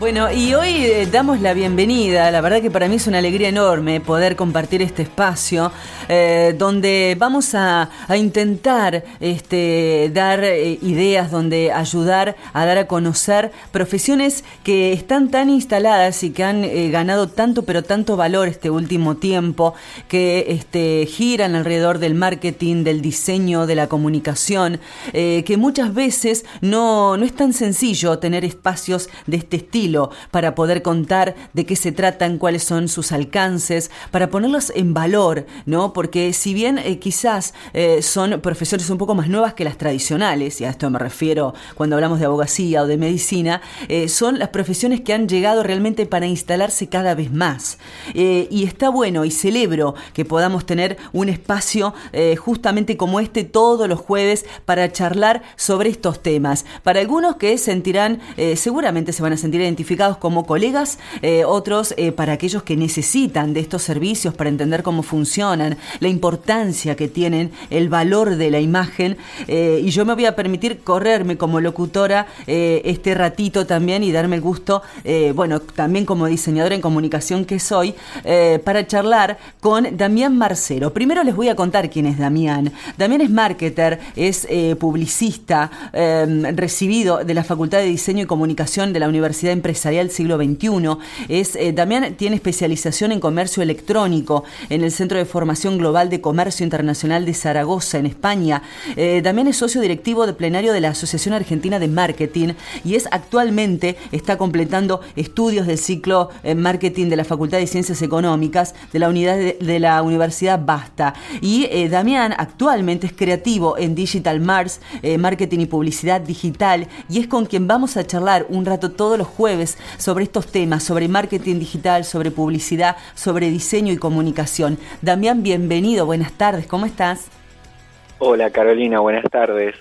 Bueno, y hoy eh, damos la bienvenida, la verdad que para mí es una alegría enorme poder compartir este espacio eh, donde vamos a, intentar este, dar eh, ideas, donde ayudar a dar a conocer profesiones que están tan instaladas y que han ganado tanto pero tanto valor este último tiempo, que este, giran alrededor del marketing, del diseño, de la comunicación, que muchas veces no, no es tan sencillo tener espacios de este estilo para poder contar de qué se tratan, cuáles son sus alcances, para ponerlos en valor, ¿no? Porque si bien eh, quizás eh, son profesiones un poco más nuevas que las tradicionales, y a esto me refiero cuando hablamos de abogacía o de medicina, eh, son las profesiones que han llegado realmente para instalarse cada vez más. y está bueno y celebro que podamos tener un espacio justamente como este todos los jueves para charlar sobre estos temas. Para algunos que sentirán, seguramente se van a sentir como colegas, eh, otros eh, para aquellos que necesitan de estos servicios para entender cómo funcionan, la importancia que tienen, el valor de la imagen. Eh, y yo me voy a permitir correrme como locutora este ratito también y darme el gusto, bueno, también como diseñadora en comunicación que soy, para charlar con Damián Marcelo. Primero les voy a contar quién es Damián. Damián es marketer, es publicista, recibido de la Facultad de Diseño y Comunicación de la Universidad de empresarial siglo XXI. Es, eh, Damián tiene especialización en comercio electrónico en el Centro de Formación Global de Comercio Internacional de Zaragoza, en España. Eh, Damián es socio directivo de plenario de la Asociación Argentina de Marketing y es actualmente está completando estudios del ciclo en marketing de la Facultad de Ciencias Económicas de la unidad de, la Universidad Basta. Y eh, Damián actualmente es creativo en Digital Mars, marketing y publicidad digital, y es con quien vamos a charlar un rato todos los jueves sobre estos temas, sobre marketing digital, sobre publicidad, sobre diseño y comunicación. Damián, bienvenido, buenas tardes, ¿cómo estás? Hola Carolina, buenas tardes.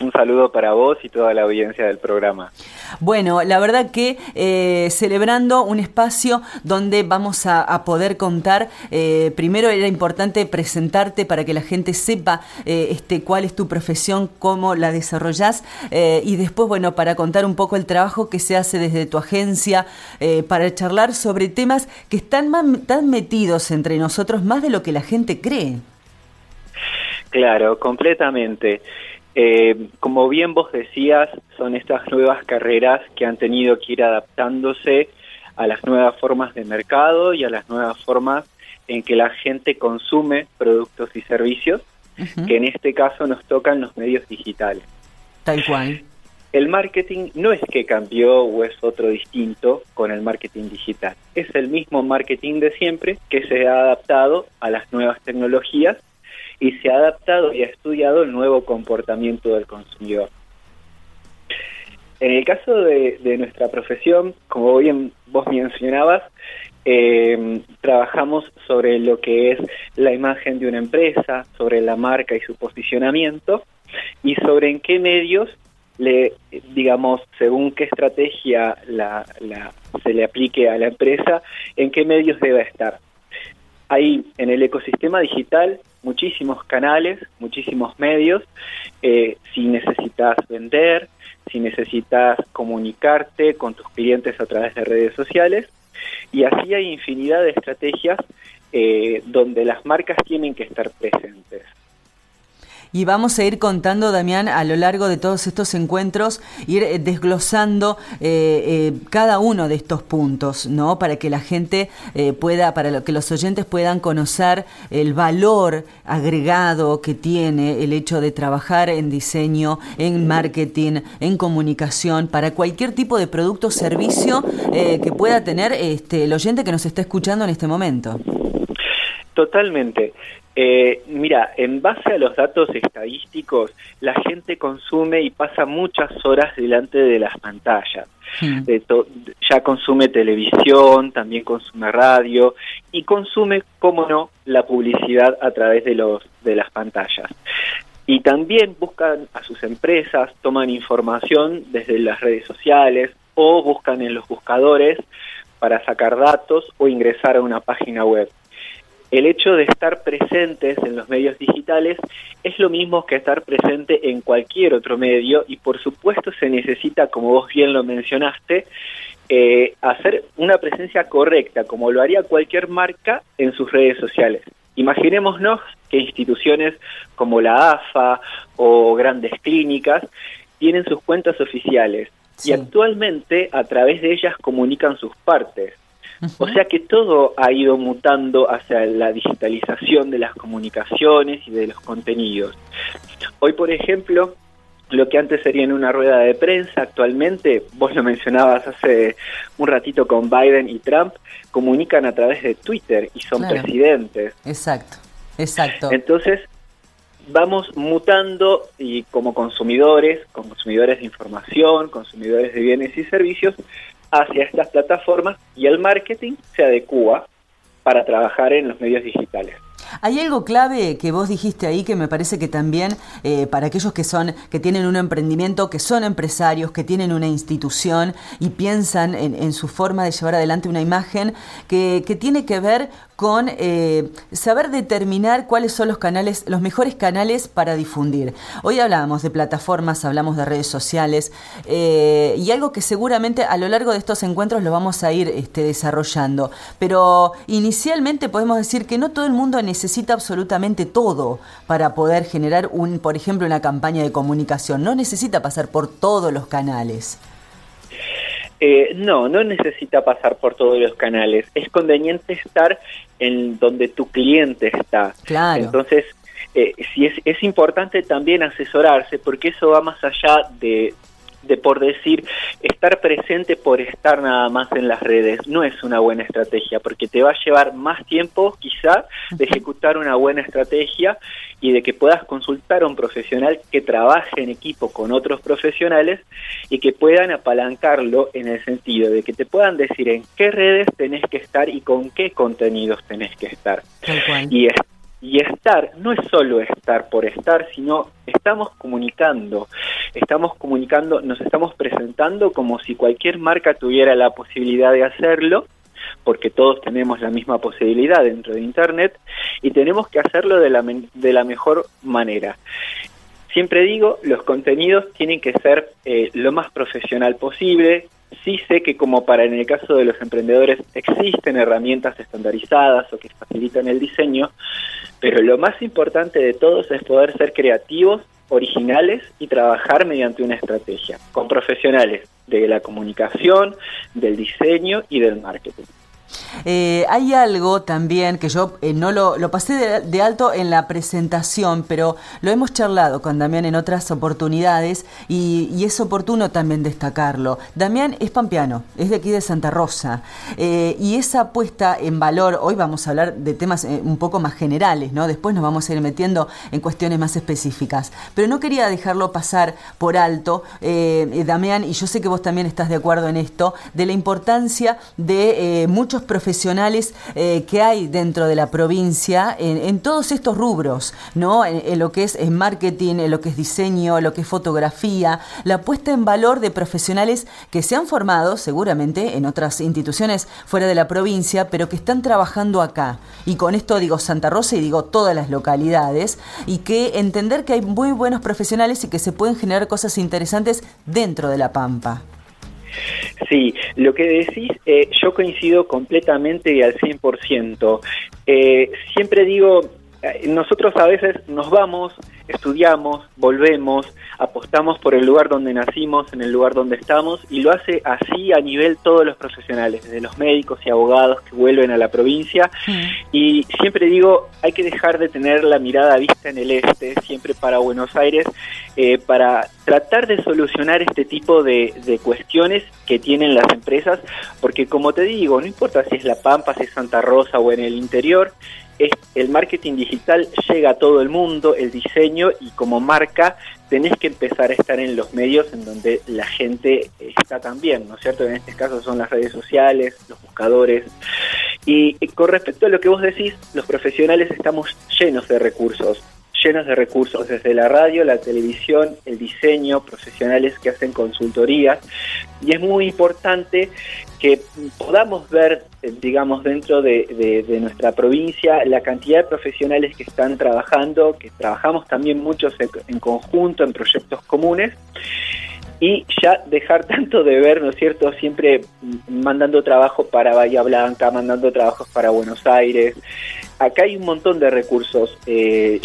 Un saludo para vos y toda la audiencia del programa. Bueno, la verdad que eh, celebrando un espacio donde vamos a, poder contar, eh, primero era importante presentarte para que la gente sepa eh, este, cuál es tu profesión, cómo la desarrollás y después, bueno, para contar un poco el trabajo que se hace desde tu agencia, para charlar sobre temas que están tan metidos entre nosotros más de lo que la gente cree. Claro, completamente. Eh, como bien vos decías, son estas nuevas carreras que han tenido que ir adaptándose a las nuevas formas de mercado y a las nuevas formas en que la gente consume productos y servicios, que en este caso nos tocan los medios digitales. Tal cual. El marketing no es que cambió o es otro distinto con el marketing digital. Es el mismo marketing de siempre que se ha adaptado a las nuevas tecnologías y se ha adaptado y ha estudiado el nuevo comportamiento del consumidor. En el caso de, nuestra profesión, como bien vos mencionabas, eh, trabajamos sobre lo que es la imagen de una empresa, sobre la marca y su posicionamiento, y sobre en qué medios le, digamos, según qué estrategia se le aplique a la empresa, en qué medios debe estar. Hay en el ecosistema digital muchísimos canales, muchísimos medios. Eh, si necesitas vender, si necesitas comunicarte con tus clientes a través de redes sociales. Y así hay infinidad de estrategias eh, donde las marcas tienen que estar presentes y vamos a ir contando, Damián, a lo largo de todos estos encuentros, ir eh, desglosando eh, eh, cada uno de estos puntos, ¿no? Para que la gente pueda, para que los oyentes puedan conocer el valor agregado que tiene el hecho de trabajar en diseño, en marketing, en comunicación, para cualquier tipo de producto o servicio que pueda tener este, el oyente que nos está escuchando en este momento. Totalmente. Eh, mira, en base a los datos estadísticos, la gente consume y pasa muchas horas delante de las pantallas. Hmm. ya consume televisión, también consume radio y consume, como no, la publicidad a través de, los, de las pantallas. Y también buscan a sus empresas, toman información desde las redes sociales o buscan en los buscadores para sacar datos o ingresar a una página web el hecho de estar presentes en los medios digitales es lo mismo que estar presente en cualquier otro medio y por supuesto se necesita, como vos bien lo mencionaste, eh, hacer una presencia correcta, como lo haría cualquier marca en sus redes sociales. Imaginémonos que instituciones como la AFA o grandes clínicas tienen sus cuentas oficiales y actualmente a través de ellas comunican sus partes. O sea que todo ha ido mutando hacia la digitalización de las comunicaciones y de los contenidos. Hoy, por ejemplo, lo que antes sería en una rueda de prensa, actualmente, vos lo mencionabas hace un ratito con Biden y Trump, comunican a través de Twitter y son presidentes. Exacto, exacto. Entonces, vamos mutando y como consumidores, consumidores de información, consumidores de bienes y servicios, hacia estas plataformas y el marketing se adecua para trabajar en los medios digitales. Hay algo clave que vos dijiste ahí que me parece que también eh, para aquellos que son, que tienen un emprendimiento, que son empresarios, que tienen una institución y piensan en, su forma de llevar adelante una imagen que, que tiene que ver con eh, saber determinar cuáles son los canales, los mejores canales para difundir. Hoy hablábamos de plataformas, hablamos de redes sociales eh, y algo que seguramente a lo largo de estos encuentros lo vamos a ir este, desarrollando. Pero inicialmente podemos decir que no todo el mundo necesita absolutamente todo para poder generar un, por ejemplo, una campaña de comunicación. No necesita pasar por todos los canales. Eh, no, no necesita pasar por todos los canales. Es conveniente estar en donde tu cliente está. Claro. Entonces, eh, si es, es importante también asesorarse porque eso va más allá de, de por decir estar presente por estar nada más en las redes no es una buena estrategia porque te va a llevar más tiempo quizá de ejecutar una buena estrategia y de que puedas consultar a un profesional que trabaje en equipo con otros profesionales y que puedan apalancarlo en el sentido de que te puedan decir en qué redes tenés que estar y con qué contenidos tenés que estar. Y y estar no es solo estar por estar, sino estamos comunicando, estamos comunicando, nos estamos presentando como si cualquier marca tuviera la posibilidad de hacerlo, porque todos tenemos la misma posibilidad dentro de Internet y tenemos que hacerlo de la, de la mejor manera. Siempre digo, los contenidos tienen que ser eh, lo más profesional posible, Sí sé que como para en el caso de los emprendedores existen herramientas estandarizadas o que facilitan el diseño, pero lo más importante de todos es poder ser creativos, originales y trabajar mediante una estrategia, con profesionales de la comunicación, del diseño y del marketing. Eh, hay algo también que yo eh, no lo, pasé de, alto en la presentación, pero lo hemos charlado con Damián en otras oportunidades y, es oportuno también destacarlo. Damián es pampeano, es de aquí de Santa Rosa eh, y esa puesta en valor, hoy vamos a hablar de temas un poco más generales, ¿no? después nos vamos a ir metiendo en cuestiones más específicas, pero no quería dejarlo pasar por alto, Damián, y yo sé que vos también estás de acuerdo en esto, de la importancia de muchos profesionales eh, que hay dentro de la provincia en, todos estos rubros, ¿no? En, lo que es en marketing, en lo que es diseño, en lo que es fotografía, la puesta en valor de profesionales que se han formado seguramente en otras instituciones fuera de la provincia, pero que están trabajando acá. Y con esto digo Santa Rosa y digo todas las localidades, y que entender que hay muy buenos profesionales y que se pueden generar cosas interesantes dentro de la Pampa. Sí, lo que decís, eh, yo coincido completamente y al 100%. Eh, siempre digo, nosotros a veces nos vamos, estudiamos, volvemos, apostamos por el lugar donde nacimos, en el lugar donde estamos, y lo hace así a nivel todos los profesionales, desde los médicos y abogados que vuelven a la provincia. Y siempre digo, hay que dejar de tener la mirada vista en el este, siempre para Buenos Aires, eh, para tratar de solucionar este tipo de, de cuestiones que tienen las empresas, porque como te digo, no importa si es La Pampa, si es Santa Rosa o en el interior, el marketing digital llega a todo el mundo, el diseño y como marca tenés que empezar a estar en los medios en donde la gente está también, ¿no es cierto? En este caso son las redes sociales, los buscadores. Y con respecto a lo que vos decís, los profesionales estamos llenos de recursos llenos de recursos, desde la radio, la televisión, el diseño, profesionales que hacen consultorías. Y es muy importante que podamos ver, eh, digamos, dentro de, nuestra provincia la cantidad de profesionales que están trabajando, que trabajamos también muchos en, conjunto, en proyectos comunes, y ya dejar tanto de ver, ¿no es cierto?, siempre mandando trabajo para Bahía Blanca, mandando trabajos para Buenos Aires. Acá hay un montón de recursos. Eh,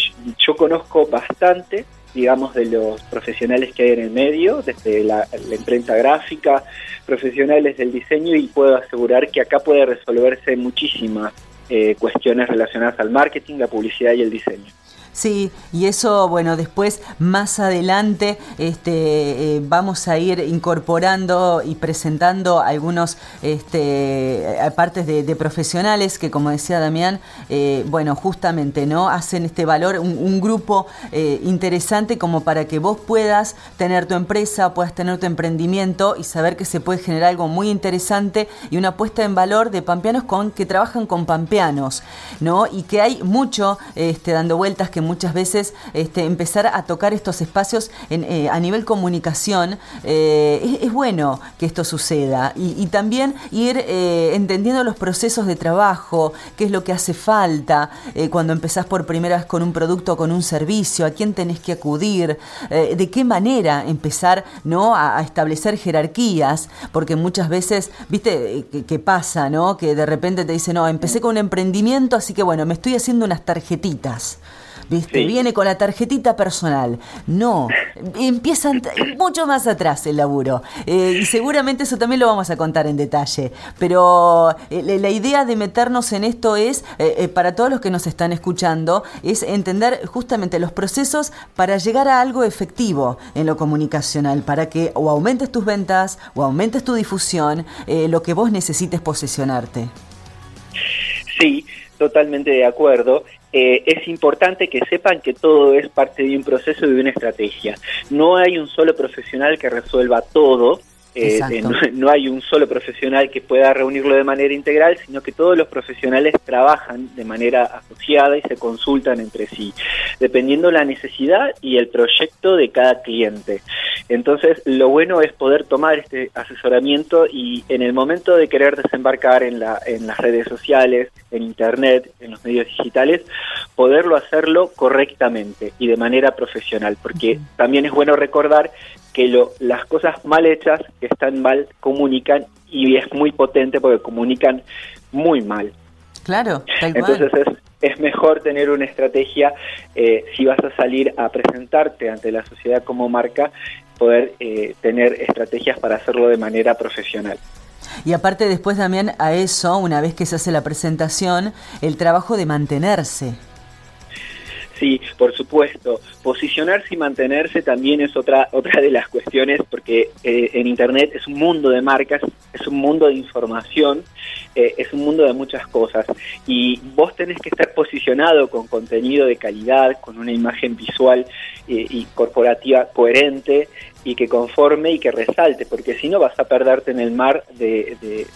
yo conozco bastante, digamos, de los profesionales que hay en el medio, desde la, imprenta gráfica, profesionales del diseño, y puedo asegurar que acá puede resolverse muchísimas eh, cuestiones relacionadas al marketing, la publicidad y el diseño. Sí, y eso, bueno, después más adelante este, eh, vamos a ir incorporando y presentando algunos este, partes de, profesionales que, como decía Damián, eh, bueno, justamente, ¿no? Hacen este valor, un, grupo eh, interesante como para que vos puedas tener tu empresa, puedas tener tu emprendimiento y saber que se puede generar algo muy interesante y una puesta en valor de pampeanos con, que trabajan con pampeanos, ¿no? Y que hay mucho este, dando vueltas que muchas veces este, empezar a tocar estos espacios eh, a nivel comunicación, eh, es, bueno que esto suceda y, también ir eh, entendiendo los procesos de trabajo, qué es lo que hace falta cuando empezás por primera vez con un producto o con un servicio, a quién tenés que acudir, de qué manera empezar ¿no? A, establecer jerarquías, porque muchas veces, viste, qué pasa, ¿no? Que de repente te dicen, no, empecé con un emprendimiento, así que bueno, me estoy haciendo unas tarjetitas. ¿Viste? Viene con la tarjetita personal. No, empiezan mucho más atrás el laburo. Eh, y seguramente eso también lo vamos a contar en detalle. Pero eh, la idea de meternos en esto es, eh, para todos los que nos están escuchando, es entender justamente los procesos para llegar a algo efectivo en lo comunicacional, para que o aumentes tus ventas o aumentes tu difusión, lo que vos necesites posesionarte. Sí, totalmente de acuerdo. Eh, es importante que sepan que todo es parte de un proceso y de una estrategia. No hay un solo profesional que resuelva todo, eh, no, hay un solo profesional que pueda reunirlo de manera integral, sino que todos los profesionales trabajan de manera asociada y se consultan entre sí, dependiendo la necesidad y el proyecto de cada cliente. Entonces, lo bueno es poder tomar este asesoramiento y en el momento de querer desembarcar en, la, en las redes sociales, en Internet, en los medios digitales, poderlo hacerlo correctamente y de manera profesional, porque también es bueno recordar que lo, las cosas mal hechas, que están mal, comunican y es muy potente porque comunican muy mal. Claro, Entonces es, es, mejor tener una estrategia eh, si vas a salir a presentarte ante la sociedad como marca, poder eh, tener estrategias para hacerlo de manera profesional. Y aparte después también a eso, una vez que se hace la presentación, el trabajo de mantenerse. Sí, por supuesto. Posicionarse y mantenerse también es otra otra de las cuestiones, porque eh, en Internet es un mundo de marcas, es un mundo de información, eh, es un mundo de muchas cosas. Y vos tenés que estar posicionado con contenido de calidad, con una imagen visual eh, y corporativa coherente y que conforme y que resalte, porque si no vas a perderte en el mar de de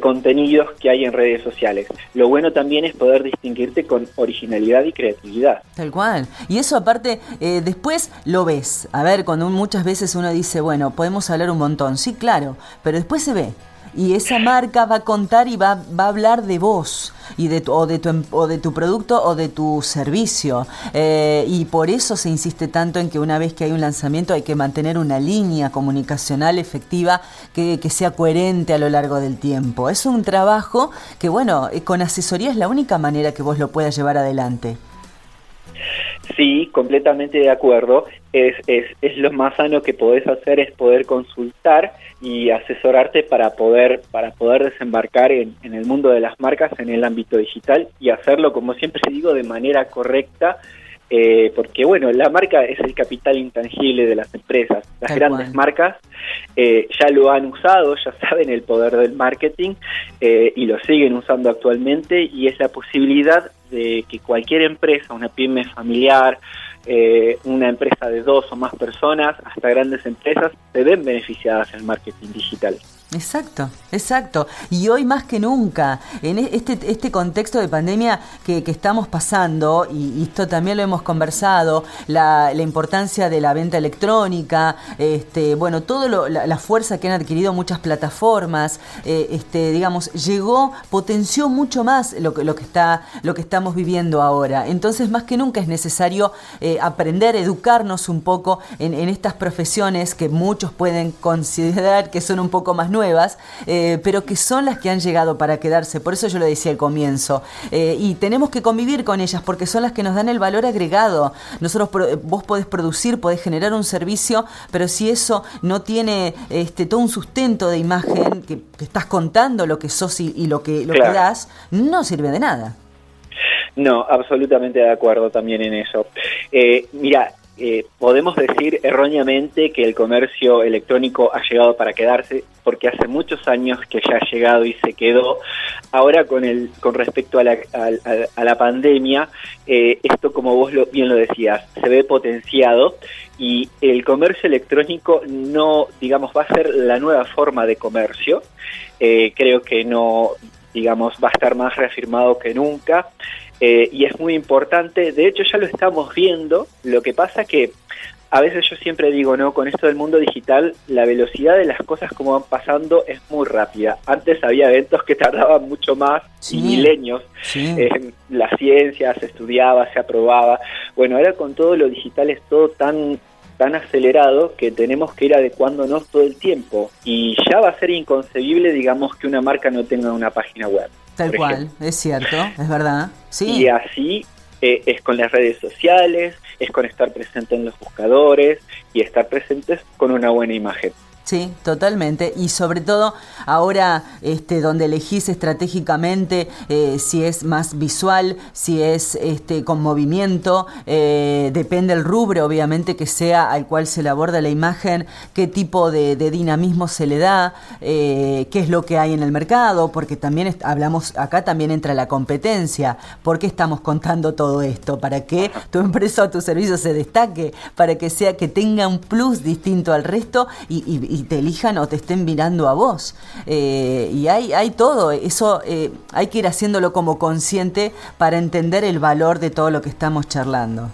contenidos que hay en redes sociales. Lo bueno también es poder distinguirte con originalidad y creatividad. Tal cual. Y eso aparte, eh, después lo ves. A ver, cuando muchas veces uno dice, bueno, podemos hablar un montón. Sí, claro, pero después se ve y esa marca va a contar y va, va a hablar de vos y de tu, o, de tu, em, o de tu producto o de tu servicio. Eh, y por eso se insiste tanto en que una vez que hay un lanzamiento hay que mantener una línea comunicacional efectiva que, que sea coherente a lo largo del tiempo. Es un trabajo que, bueno, eh, con asesoría es la única manera que vos lo puedas llevar adelante. Sí, completamente de acuerdo. Es, es, es lo más sano que podés hacer es poder consultar y asesorarte para poder, para poder desembarcar en, en el mundo de las marcas en el ámbito digital y hacerlo, como siempre digo, de manera correcta eh, porque bueno, la marca es el capital intangible de las empresas. Las grandes marcas eh, ya lo han usado, ya saben el poder del marketing eh, y lo siguen usando actualmente y es la posibilidad de que cualquier empresa, una pyme familiar, una empresa de dos o más personas, hasta grandes empresas, se ven beneficiadas en marketing digital. Exacto, exacto. Y hoy más que nunca, en e, este, este contexto de pandemia que, estamos pasando, y, esto también lo hemos conversado, la, importancia de la venta electrónica, este, bueno, todo la, fuerza que han adquirido muchas plataformas, eh, este, digamos, llegó, potenció mucho más lo, lo, que está, lo que estamos viviendo ahora. Entonces, más que nunca es necesario eh, aprender, educarnos un poco en, en estas profesiones que muchos pueden considerar que son un poco más nuevas eh, pero que son las que han llegado para quedarse. Por eso yo lo decía al comienzo. Eh, y tenemos que convivir con ellas porque son las que nos dan el valor agregado. Nosotros, vos podés producir, podés generar un servicio, pero si eso no tiene este, todo un sustento de imagen, que, estás contando lo que sos y, lo, que, lo que das, no sirve de nada. No, absolutamente de acuerdo también en eso. Eh, mira, eh, podemos decir erróneamente que el comercio electrónico ha llegado para quedarse porque hace muchos años que ya ha llegado y se quedó. Ahora con el con respecto a la, a, la pandemia, eh, esto como vos lo, bien lo decías, se ve potenciado y el comercio electrónico no, digamos, va a ser la nueva forma de comercio. Eh, creo que no, digamos, va a estar más reafirmado que nunca. Eh, y es muy importante, de hecho ya lo estamos viendo, lo que pasa que a veces yo siempre digo, ¿no? Con esto del mundo digital, la velocidad de las cosas como van pasando es muy rápida. Antes había eventos que tardaban mucho más, milenios. la ciencia se estudiaba, se aprobaba. Bueno, ahora con todo lo digital es todo tan tan acelerado que tenemos que ir adecuándonos todo el tiempo y ya va a ser inconcebible, digamos, que una marca no tenga una página web. Tal cual, es cierto, es verdad. Sí. Y así eh, es con las redes sociales, es con estar presente en los buscadores y estar presentes con una buena imagen. Sí, totalmente. Y sobre todo ahora este, donde elegís estratégicamente eh, si es más visual, si es este, con movimiento, eh, depende el rubro obviamente que sea al cual se le aborda la imagen, qué tipo de, dinamismo se le da, eh, qué es lo que hay en el mercado, porque también hablamos, acá también entra la competencia. ¿Por qué estamos contando todo esto? ¿Para que tu empresa o tu servicio se destaque? Para que sea que tenga un plus distinto al resto y y te elijan o te estén mirando a vos. Eh, y hay, hay todo, eso eh, hay que ir haciéndolo como consciente para entender el valor de todo lo que estamos charlando.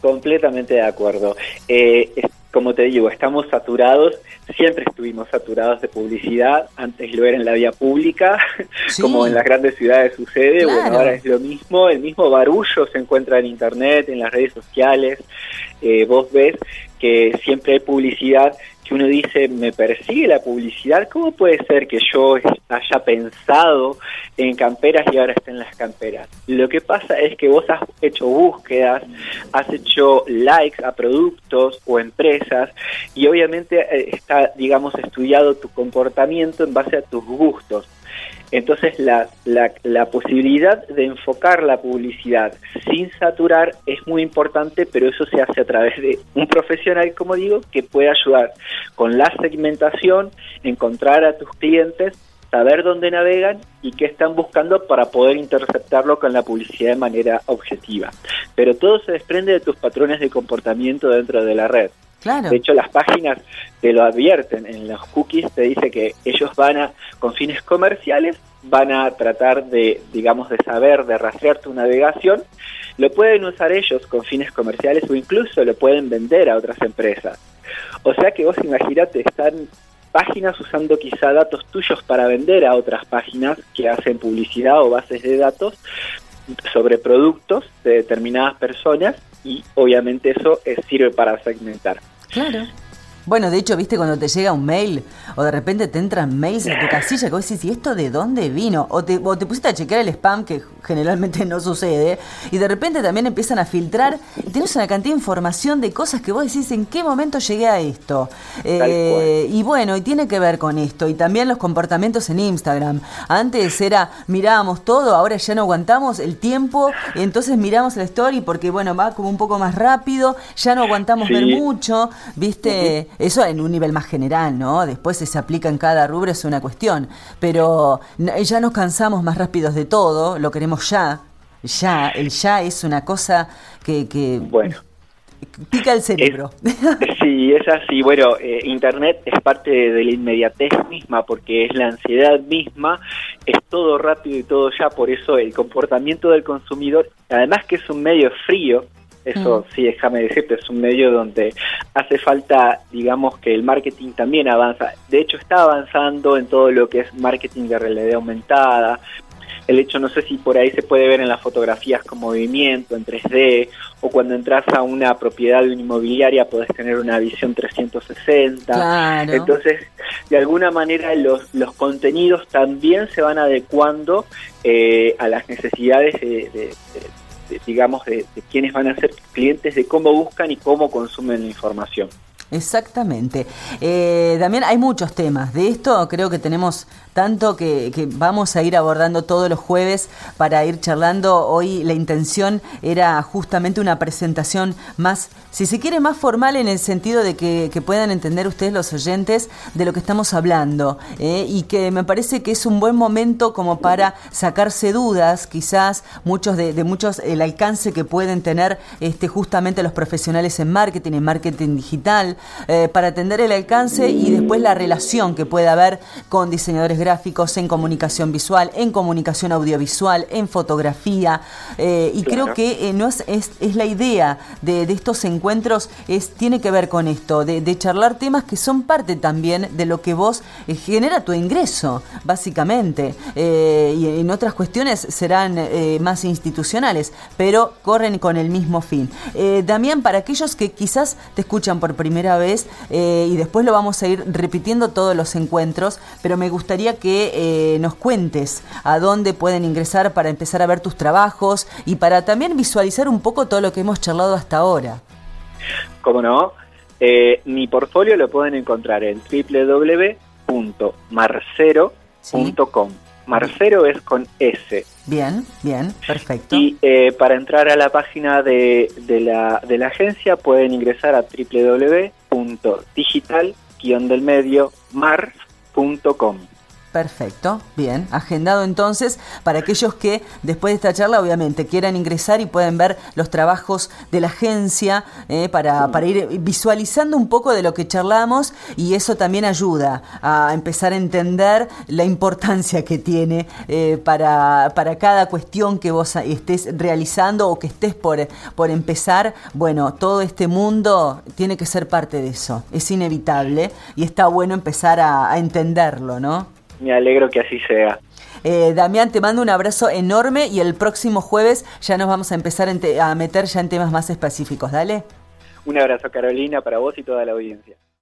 Completamente de acuerdo. Eh, como te digo, estamos saturados, siempre estuvimos saturados de publicidad, antes lo era en la vía pública, como en las grandes ciudades sucede, bueno, ahora es lo mismo, el mismo barullo se encuentra en Internet, en las redes sociales, vos ves que siempre hay publicidad que uno dice, me persigue la publicidad, ¿cómo puede ser que yo haya pensado en camperas y ahora esté en las camperas? Lo que pasa es que vos has hecho búsquedas, has hecho likes a productos o empresas y obviamente eh, está, digamos, estudiado tu comportamiento en base a tus gustos. Entonces la, la, posibilidad de enfocar la publicidad sin saturar es muy importante, pero eso se hace a través de un profesional, como digo, que puede ayudar con la segmentación, encontrar a tus clientes saber dónde navegan y qué están buscando para poder interceptarlo con la publicidad de manera objetiva. Pero todo se desprende de tus patrones de comportamiento dentro de la red. De hecho, las páginas te lo advierten en los cookies, te dice que ellos van a, con fines comerciales, van a tratar de, digamos, de saber, de rastrear tu navegación. Lo pueden usar ellos con fines comerciales o incluso lo pueden vender a otras empresas. O sea que vos imagínate, están páginas usando quizá datos tuyos para vender a otras páginas que hacen publicidad o bases de datos sobre productos de determinadas personas y obviamente eso sirve para segmentar. Claro. Bueno, de hecho, viste cuando te llega un mail o de repente te entran mails en tu casilla que vos decís, ¿y esto de dónde vino? O te, o te pusiste a chequear el spam, que generalmente no sucede, y de repente también empiezan a filtrar y tenés una cantidad de información de cosas que vos decís, ¿en qué momento llegué a esto? Eh, y bueno, y tiene que ver con esto, y también los comportamientos en Instagram. Antes era, mirábamos todo, ahora ya no aguantamos el tiempo, y entonces miramos la story porque, bueno, va como un poco más rápido, ya no aguantamos ver mucho, viste. Eso en un nivel más general, ¿no? Después se aplica en cada rubro, es una cuestión. Pero ya nos cansamos más rápidos de todo, lo queremos ya. Ya, el ya es una cosa que... bueno. pica el cerebro. sí, es así. Bueno, eh, Internet es parte de la inmediatez misma porque es la ansiedad misma, es todo rápido y todo ya, por eso el comportamiento del consumidor, además que es un medio frío, eso mm. sí, déjame decirte, es un medio donde hace falta, digamos, que el marketing también avanza. De hecho, está avanzando en todo lo que es marketing de realidad aumentada, el hecho, no sé si por ahí se puede ver en las fotografías con movimiento, en 3D, o cuando entras a una propiedad de una inmobiliaria podés tener una visión 360. Entonces, de alguna manera los, los contenidos también se van adecuando eh, a las necesidades de, digamos, de, de quienes van a ser clientes, de cómo buscan y cómo consumen la información. Exactamente. Eh, también hay muchos temas. De esto creo que tenemos tanto que, vamos a ir abordando todos los jueves para ir charlando. Hoy la intención era justamente una presentación más, si se quiere, más formal en el sentido de que, puedan entender ustedes los oyentes de lo que estamos hablando eh, y que me parece que es un buen momento como para sacarse dudas, quizás muchos de, muchos el alcance que pueden tener este justamente los profesionales en marketing, en marketing digital, eh, para atender el alcance y después la relación que puede haber con diseñadores gráficos, en comunicación visual, en comunicación audiovisual, en fotografía. Eh, y creo que eh, no es, es, la idea de, estos encuentros, es, tiene que ver con esto, de, charlar temas que son parte también de lo que vos genera tu ingreso, básicamente. y en otras cuestiones serán más institucionales, pero corren con el mismo fin. Damián, para aquellos que quizás te escuchan por primera vez, y después lo vamos a ir repitiendo todos los encuentros, pero me gustaría que eh, nos cuentes a dónde pueden ingresar para empezar a ver tus trabajos y para también visualizar un poco todo lo que hemos charlado hasta ahora. Como no, eh, mi portfolio lo pueden encontrar en www.marcero.com. Marcero es con S. Bien, bien, perfecto. Y eh, para entrar a la página de, de, la, de la agencia pueden ingresar a www.digital-del-medio-mars.com. Perfecto, bien, agendado entonces para aquellos que después de esta charla obviamente quieran ingresar y pueden ver los trabajos de la agencia eh, para, para, ir visualizando un poco de lo que charlamos y eso también ayuda a empezar a entender la importancia que tiene eh, para, para, cada cuestión que vos estés realizando o que estés por, por empezar. Bueno, todo este mundo tiene que ser parte de eso, es inevitable y está bueno empezar a, a entenderlo, ¿no? Me alegro que así sea. Eh, Damián, te mando un abrazo enorme y el próximo jueves ya nos vamos a empezar a meter ya en temas más específicos. Dale. Un abrazo, Carolina, para vos y toda la audiencia.